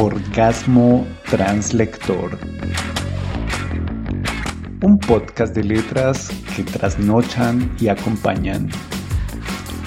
Orgasmo Translector. Un podcast de letras que trasnochan y acompañan.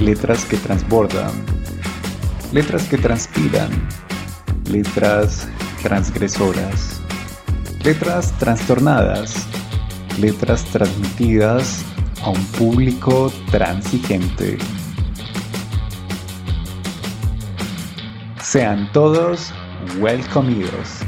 Letras que transbordan. Letras que transpiran. Letras transgresoras. Letras trastornadas. Letras transmitidas a un público transigente. Sean todos welcomidos.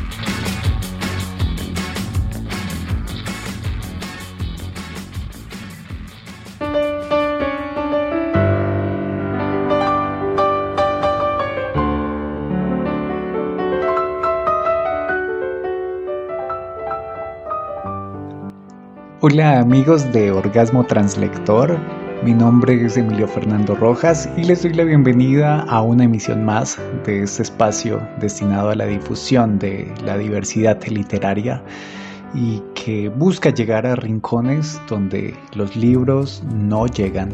Hola amigos de Orgasmo Translector, mi nombre es Emilio Fernando Rojas y les doy la bienvenida a una emisión más de este espacio destinado a la difusión de la diversidad literaria y que busca llegar a rincones donde los libros no llegan.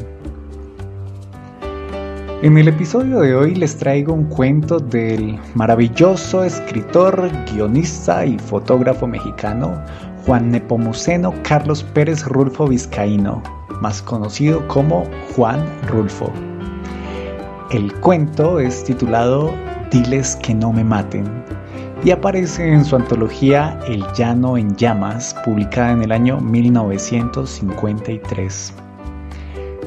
En el episodio de hoy les traigo un cuento del maravilloso escritor, guionista y fotógrafo mexicano Juan Nepomuceno Carlos Pérez Rulfo Vizcaíno, más conocido como Juan Rulfo. El cuento es titulado Diles que no me maten y aparece en su antología El Llano en Llamas, publicada en el año 1953.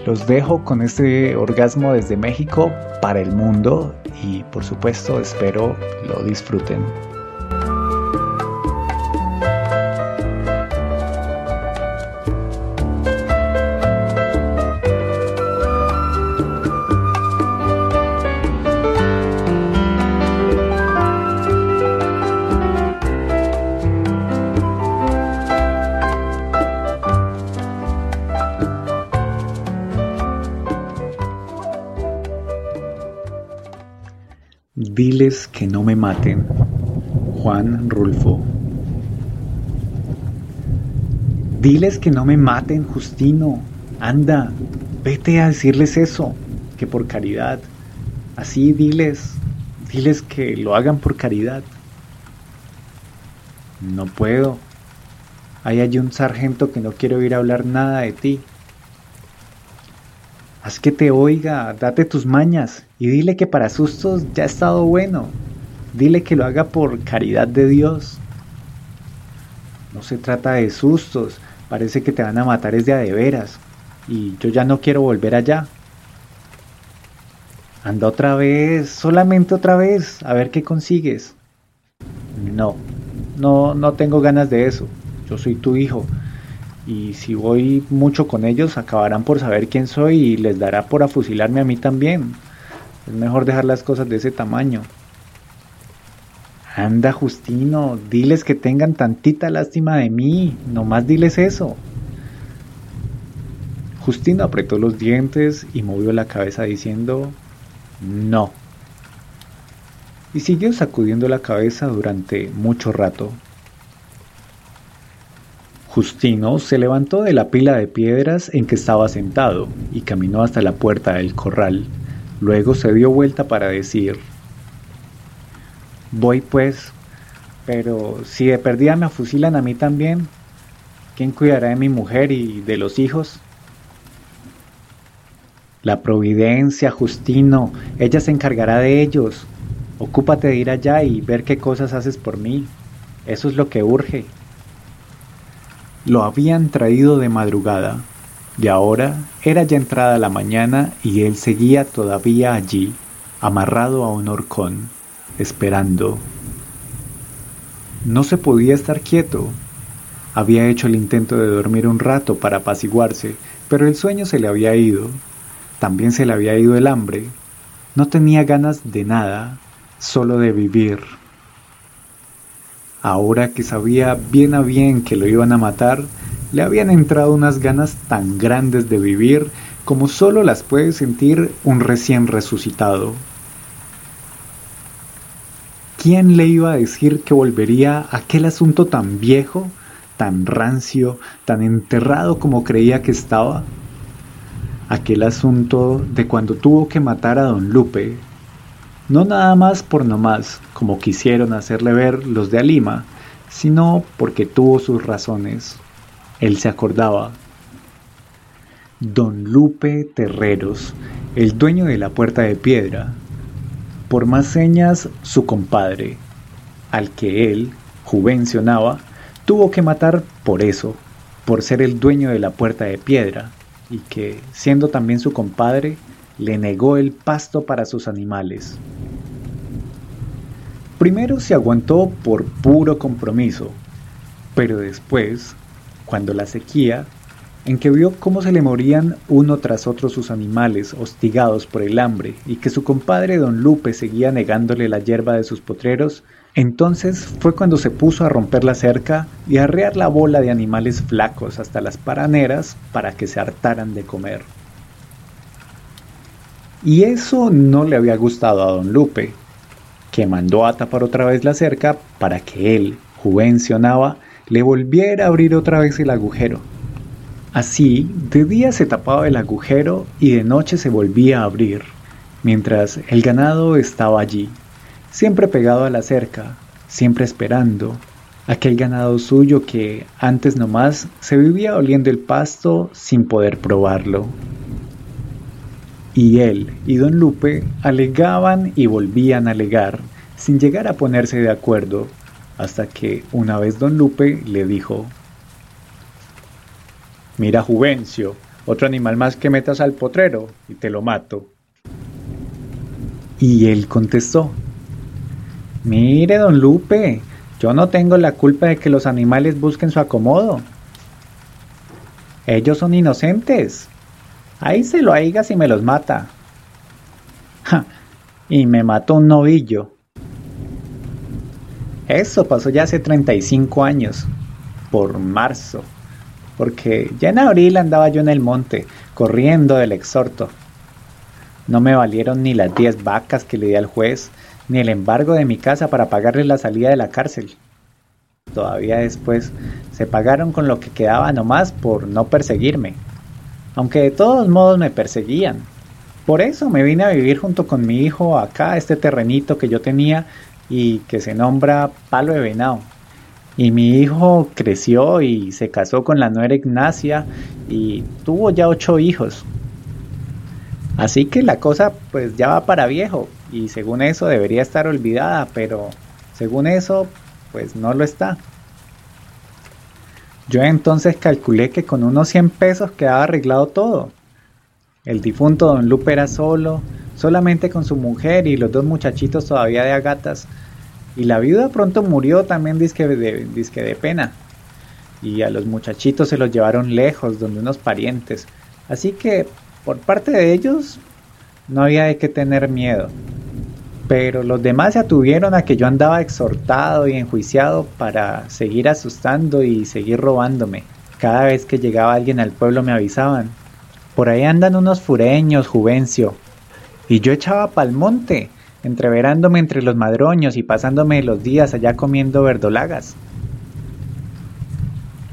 Los dejo con este orgasmo desde México para el mundo y por supuesto espero lo disfruten. Diles que no me maten. Juan Rulfo. Diles que no me maten, Justino. Anda, vete a decirles eso, que por caridad. Así diles, diles que lo hagan por caridad. No puedo. Hay allí un sargento que no quiere oír hablar nada de ti. Haz que te oiga, date tus mañas y dile que para sustos ya ha estado bueno. Dile que lo haga por caridad de Dios. No se trata de sustos, parece que te van a matar es de a de veras. Y yo ya no quiero volver allá. Anda otra vez, solamente otra vez, a ver qué consigues. No, no, no tengo ganas de eso. Yo soy tu hijo y si voy mucho con ellos acabarán por saber quién soy y les dará por afusilarme a mí también. Es mejor dejar las cosas de ese tamaño. Anda, Justino, diles que tengan tantita lástima de mí, nomás diles eso. Justino apretó los dientes y movió la cabeza diciendo, no. Y siguió sacudiendo la cabeza durante mucho rato. Justino se levantó de la pila de piedras en que estaba sentado y caminó hasta la puerta del corral. Luego se dio vuelta para decir, Voy pues, pero si de perdida me fusilan a mí también, ¿quién cuidará de mi mujer y de los hijos? La providencia, Justino, ella se encargará de ellos. Ocúpate de ir allá y ver qué cosas haces por mí. Eso es lo que urge. Lo habían traído de madrugada, y ahora era ya entrada la mañana y él seguía todavía allí, amarrado a un horcón, esperando. No se podía estar quieto. Había hecho el intento de dormir un rato para apaciguarse, pero el sueño se le había ido. También se le había ido el hambre. No tenía ganas de nada, solo de vivir. Ahora que sabía bien a bien que lo iban a matar, le habían entrado unas ganas tan grandes de vivir como solo las puede sentir un recién resucitado. ¿Quién le iba a decir que volvería a aquel asunto tan viejo, tan rancio, tan enterrado como creía que estaba? Aquel asunto de cuando tuvo que matar a don Lupe. No nada más por nomás, como quisieron hacerle ver los de Alima, sino porque tuvo sus razones. Él se acordaba. Don Lupe Terreros, el dueño de la puerta de piedra, por más señas su compadre, al que él, juvencionaba, tuvo que matar por eso, por ser el dueño de la puerta de piedra, y que, siendo también su compadre, le negó el pasto para sus animales. Primero se aguantó por puro compromiso, pero después, cuando la sequía, en que vio cómo se le morían uno tras otro sus animales hostigados por el hambre y que su compadre don Lupe seguía negándole la hierba de sus potreros, entonces fue cuando se puso a romper la cerca y a arrear la bola de animales flacos hasta las paraneras para que se hartaran de comer. Y eso no le había gustado a don Lupe, que mandó a tapar otra vez la cerca para que él, juvencionaba, le volviera a abrir otra vez el agujero. Así, de día se tapaba el agujero y de noche se volvía a abrir, mientras el ganado estaba allí, siempre pegado a la cerca, siempre esperando, aquel ganado suyo que antes nomás se vivía oliendo el pasto sin poder probarlo. Y él y don Lupe alegaban y volvían a alegar, sin llegar a ponerse de acuerdo, hasta que una vez don Lupe le dijo, Mira Juvencio, otro animal más que metas al potrero y te lo mato. Y él contestó, Mire, don Lupe, yo no tengo la culpa de que los animales busquen su acomodo. Ellos son inocentes. Ahí se lo aiga si me los mata. y me mató un novillo. Eso pasó ya hace 35 años, por marzo, porque ya en abril andaba yo en el monte, corriendo del exhorto. No me valieron ni las 10 vacas que le di al juez, ni el embargo de mi casa para pagarle la salida de la cárcel. Todavía después se pagaron con lo que quedaba nomás por no perseguirme, aunque de todos modos me perseguían. Por eso me vine a vivir junto con mi hijo acá, este terrenito que yo tenía y que se nombra Palo de Venado. Y mi hijo creció y se casó con la nuera Ignacia y tuvo ya ocho hijos. Así que la cosa pues ya va para viejo y según eso debería estar olvidada, pero según eso pues no lo está. Yo entonces calculé que con unos 100 pesos quedaba arreglado todo. El difunto don Lupe era solo, solamente con su mujer y los dos muchachitos todavía de agatas. Y la viuda pronto murió también disque de, de pena. Y a los muchachitos se los llevaron lejos, donde unos parientes. Así que, por parte de ellos, no había de qué tener miedo. Pero los demás se atuvieron a que yo andaba exhortado y enjuiciado para seguir asustando y seguir robándome. Cada vez que llegaba alguien al pueblo me avisaban. Por ahí andan unos fureños, Juvencio. Y yo echaba pa'l monte, entreverándome entre los madroños y pasándome los días allá comiendo verdolagas.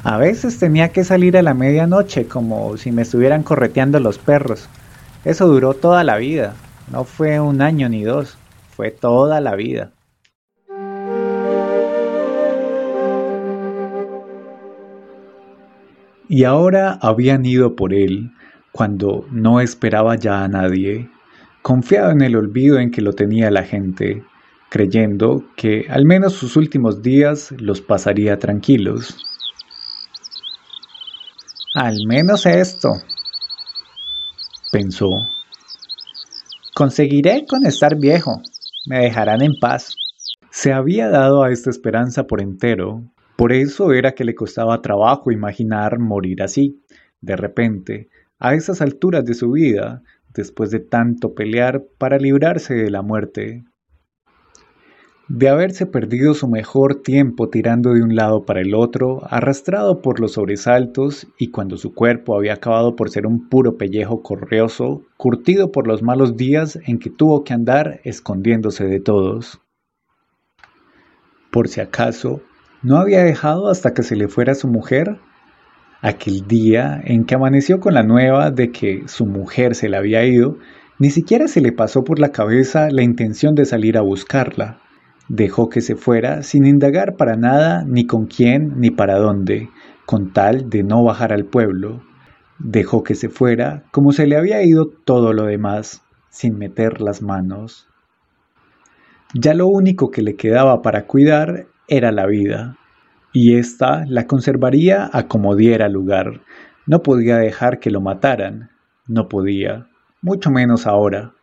A veces tenía que salir a la medianoche como si me estuvieran correteando los perros. Eso duró toda la vida, no fue un año ni dos, fue toda la vida. Y ahora habían ido por él cuando no esperaba ya a nadie confiado en el olvido en que lo tenía la gente, creyendo que al menos sus últimos días los pasaría tranquilos. Al menos esto, pensó. Conseguiré con estar viejo, me dejarán en paz. Se había dado a esta esperanza por entero, por eso era que le costaba trabajo imaginar morir así, de repente, a esas alturas de su vida, después de tanto pelear para librarse de la muerte. De haberse perdido su mejor tiempo tirando de un lado para el otro, arrastrado por los sobresaltos, y cuando su cuerpo había acabado por ser un puro pellejo correoso, curtido por los malos días en que tuvo que andar escondiéndose de todos. Por si acaso, ¿no había dejado hasta que se le fuera su mujer? aquel día en que amaneció con la nueva de que su mujer se le había ido Ni siquiera se le pasó por la cabeza la intención de salir a buscarla. Dejó que se fuera sin indagar para nada ni con quién ni para dónde, con tal de no bajar al pueblo. Dejó que se fuera como se le había ido todo lo demás, sin meter las manos. Ya lo único que le quedaba para cuidar era la vida, y ésta la conservaría a como diera lugar. No podía dejar que lo mataran, no podía, mucho menos ahora.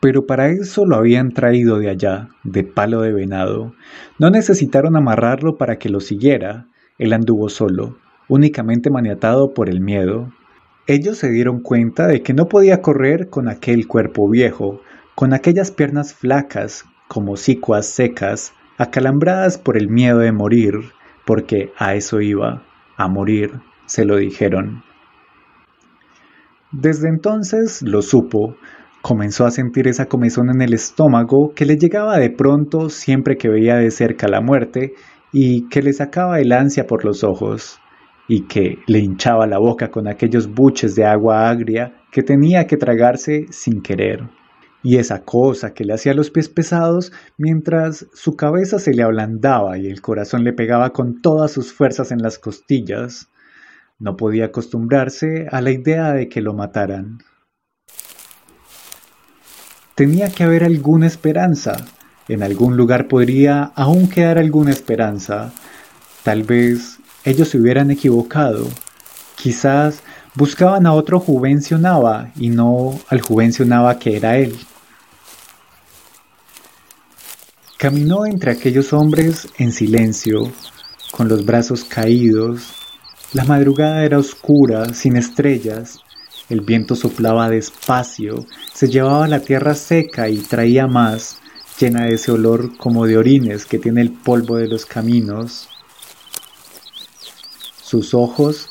Pero para eso lo habían traído de allá, de palo de venado. No necesitaron amarrarlo para que lo siguiera. Él anduvo solo, únicamente maniatado por el miedo. Ellos se dieron cuenta de que no podía correr con aquel cuerpo viejo, con aquellas piernas flacas, como sicuas secas, acalambradas por el miedo de morir, porque a eso iba, a morir, se lo dijeron. Desde entonces lo supo, comenzó a sentir esa comezón en el estómago que le llegaba de pronto siempre que veía de cerca la muerte y que le sacaba el ansia por los ojos y que le hinchaba la boca con aquellos buches de agua agria que tenía que tragarse sin querer. Y esa cosa que le hacía los pies pesados mientras su cabeza se le ablandaba y el corazón le pegaba con todas sus fuerzas en las costillas. No podía acostumbrarse a la idea de que lo mataran. Tenía que haber alguna esperanza. En algún lugar podría aún quedar alguna esperanza. Tal vez ellos se hubieran equivocado. Quizás buscaban a otro Juvencio Nava y no al Juvencio Nava que era él. Caminó entre aquellos hombres en silencio, con los brazos caídos. La madrugada era oscura, sin estrellas. El viento soplaba despacio, se llevaba la tierra seca y traía más, llena de ese olor como de orines que tiene el polvo de los caminos. Sus ojos,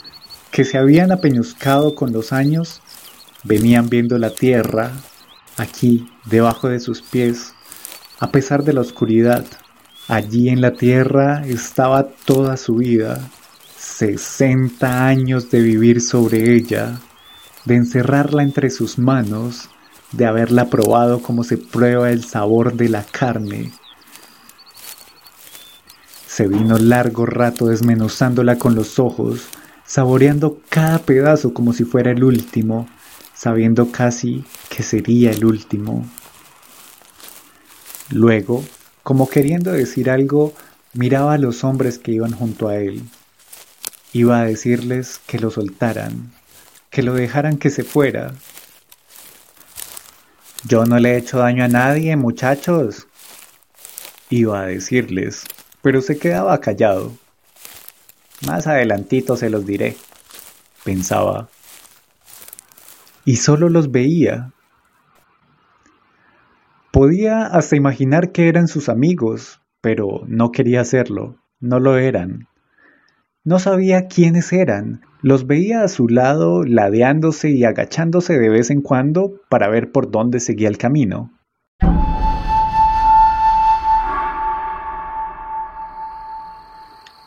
que se habían apeñuscado con los años, venían viendo la tierra, aquí, debajo de sus pies, a pesar de la oscuridad. Allí en la tierra estaba toda su vida, sesenta años de vivir sobre ella, de encerrarla entre sus manos, de haberla probado como se prueba el sabor de la carne, se vino largo rato desmenuzándola con los ojos, saboreando cada pedazo como si fuera el último, sabiendo casi que sería el último. Luego, como queriendo decir algo, miraba a los hombres que iban junto a él. Iba a decirles que lo soltaran, que lo dejaran que se fuera. Yo no le he hecho daño a nadie, muchachos. Iba a decirles pero se quedaba callado. Más adelantito se los diré, pensaba. Y solo los veía. Podía hasta imaginar que eran sus amigos, pero no quería hacerlo, no lo eran. No sabía quiénes eran, los veía a su lado ladeándose y agachándose de vez en cuando para ver por dónde seguía el camino.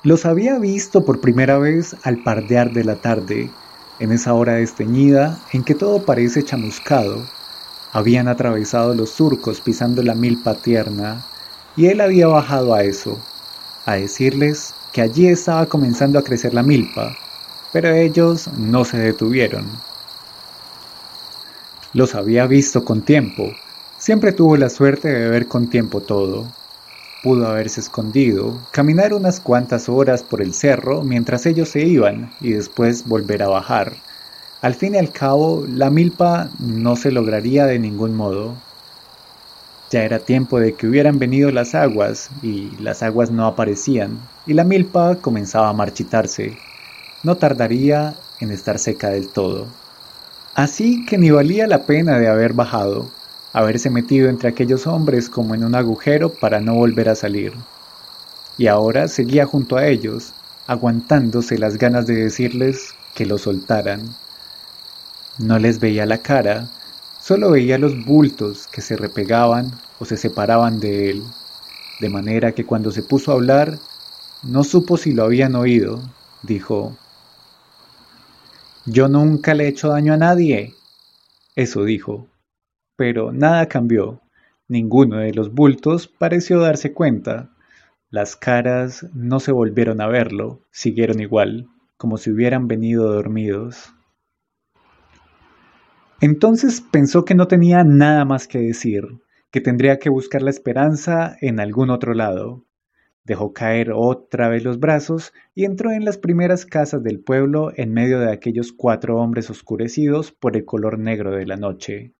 Los había visto por primera vez al pardear de la tarde, en esa hora desteñida en que todo parece chamuscado. Habían atravesado los surcos pisando la milpa tierna, y él había bajado a eso, a decirles que allí estaba comenzando a crecer la milpa, pero ellos no se detuvieron. Los había visto con tiempo, siempre tuvo la suerte de ver con tiempo todo Pudo haberse escondido, caminar unas cuantas horas por el cerro mientras ellos se iban y después volver a bajar. Al fin y al cabo, la milpa no se lograría de ningún modo. Ya era tiempo de que hubieran venido las aguas y las aguas no aparecían y la milpa comenzaba a marchitarse. No tardaría en estar seca del todo. Así que ni valía la pena de haber bajado haberse metido entre aquellos hombres como en un agujero para no volver a salir. Y ahora seguía junto a ellos, aguantándose las ganas de decirles que lo soltaran. No les veía la cara, solo veía los bultos que se repegaban o se separaban de él, de manera que cuando se puso a hablar, no supo si lo habían oído, dijo, Yo nunca le he hecho daño a nadie, Eso dijo. Pero nada cambió. Ninguno de los bultos pareció darse cuenta. Las caras no se volvieron a verlo, siguieron igual, como si hubieran venido dormidos. Entonces pensó que no tenía nada más que decir, que tendría que buscar la esperanza en algún otro lado. Dejó caer otra vez los brazos y entró en las primeras casas del pueblo en medio de aquellos cuatro hombres oscurecidos por el color negro de la noche.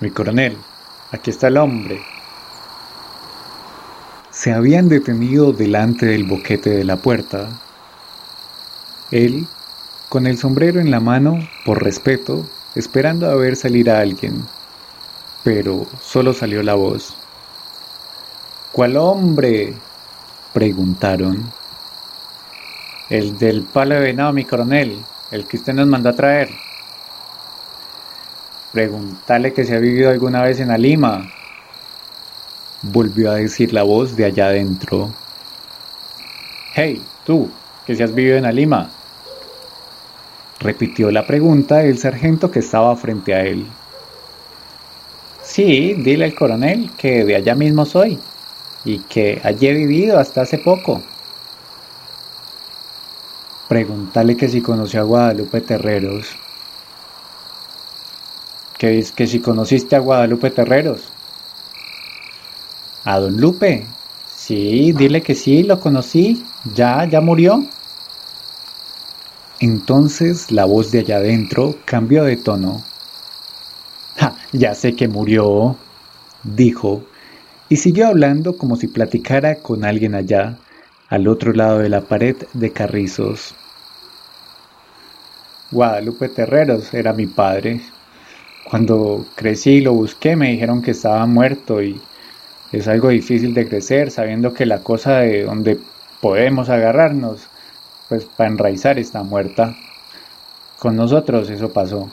Mi coronel, aquí está el hombre. Se habían detenido delante del boquete de la puerta. Él, con el sombrero en la mano, por respeto, esperando a ver salir a alguien. Pero solo salió la voz. ¿Cuál hombre? preguntaron. El del palo de venado, mi coronel, el que usted nos mandó a traer. Preguntarle que si ha vivido alguna vez en la Lima. Volvió a decir la voz de allá adentro. Hey, tú, que si has vivido en la Lima. Repitió la pregunta el sargento que estaba frente a él. Sí, dile al coronel que de allá mismo soy y que allí he vivido hasta hace poco. Pregúntale que si conoció a Guadalupe Terreros que, que si conociste a Guadalupe Terreros. ¿A don Lupe? Sí, dile que sí, lo conocí. Ya, ya murió. Entonces la voz de allá adentro cambió de tono. ya sé que murió, dijo, y siguió hablando como si platicara con alguien allá, al otro lado de la pared de carrizos. Guadalupe Terreros era mi padre. Cuando crecí y lo busqué me dijeron que estaba muerto y es algo difícil de crecer sabiendo que la cosa de donde podemos agarrarnos, pues para enraizar está muerta. Con nosotros eso pasó.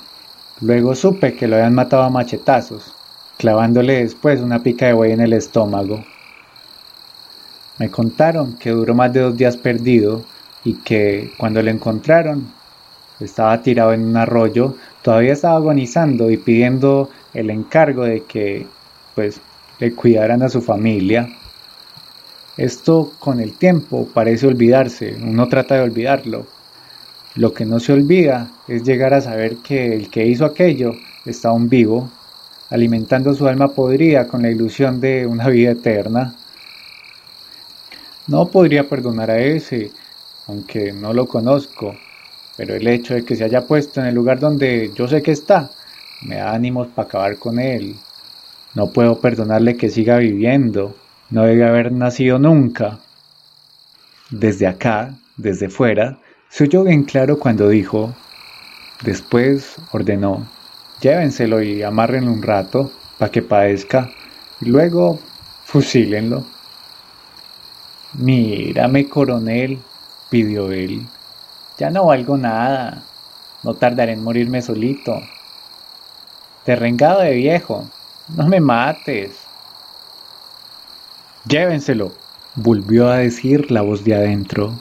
Luego supe que lo habían matado a machetazos, clavándole después una pica de buey en el estómago. Me contaron que duró más de dos días perdido y que cuando lo encontraron estaba tirado en un arroyo todavía estaba agonizando y pidiendo el encargo de que pues le cuidaran a su familia. Esto con el tiempo parece olvidarse, uno trata de olvidarlo. Lo que no se olvida es llegar a saber que el que hizo aquello está aún vivo, alimentando su alma podrida con la ilusión de una vida eterna. No podría perdonar a ese, aunque no lo conozco, pero el hecho de que se haya puesto en el lugar donde yo sé que está, me da ánimos para acabar con él. No puedo perdonarle que siga viviendo, no debe haber nacido nunca. Desde acá, desde fuera, se oyó bien claro cuando dijo, después ordenó, llévenselo y amárrenlo un rato para que padezca, y luego fusílenlo. Mírame, coronel, pidió él. Ya no valgo nada. No tardaré en morirme solito. Terrengado de viejo. No me mates. Llévenselo, volvió a decir la voz de adentro.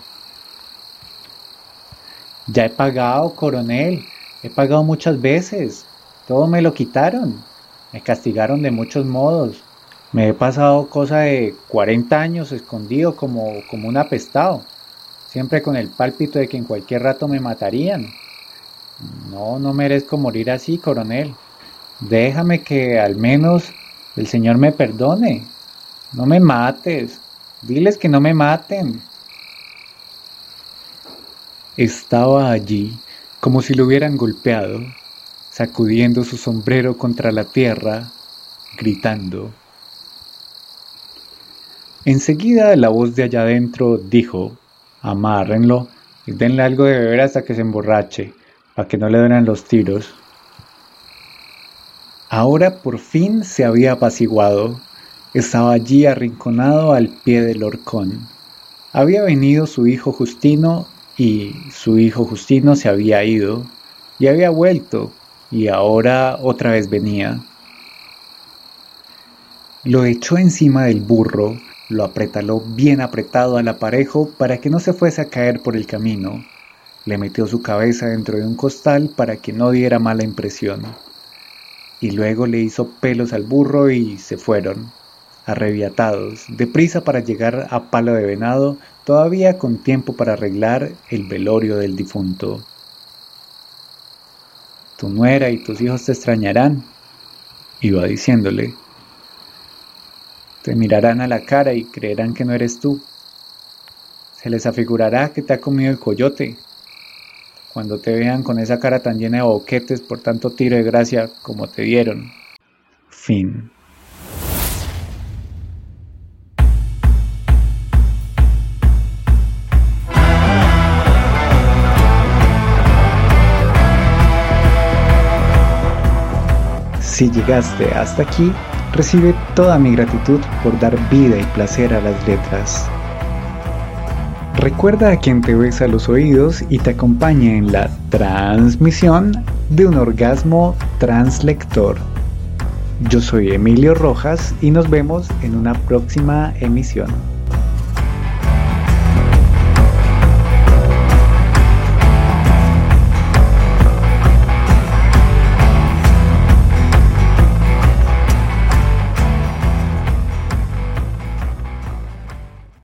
Ya he pagado, coronel. He pagado muchas veces. Todo me lo quitaron. Me castigaron de muchos modos. Me he pasado cosa de 40 años escondido como, como un apestado siempre con el pálpito de que en cualquier rato me matarían. No, no merezco morir así, coronel. Déjame que al menos el Señor me perdone. No me mates. Diles que no me maten. Estaba allí como si lo hubieran golpeado, sacudiendo su sombrero contra la tierra, gritando. Enseguida la voz de allá adentro dijo, amárrenlo y denle algo de beber hasta que se emborrache, para que no le den los tiros. Ahora por fin se había apaciguado. Estaba allí arrinconado al pie del horcón. Había venido su hijo Justino y su hijo Justino se había ido y había vuelto y ahora otra vez venía. Lo echó encima del burro, lo apretaló bien apretado al aparejo para que no se fuese a caer por el camino. Le metió su cabeza dentro de un costal para que no diera mala impresión. Y luego le hizo pelos al burro y se fueron, arrebiatados, deprisa para llegar a Palo de Venado, todavía con tiempo para arreglar el velorio del difunto. Tu nuera y tus hijos te extrañarán, iba diciéndole. Te mirarán a la cara y creerán que no eres tú. Se les afigurará que te ha comido el coyote. Cuando te vean con esa cara tan llena de boquetes por tanto tiro de gracia como te dieron. Fin. Si llegaste hasta aquí, Recibe toda mi gratitud por dar vida y placer a las letras. Recuerda a quien te besa los oídos y te acompaña en la transmisión de un orgasmo translector. Yo soy Emilio Rojas y nos vemos en una próxima emisión.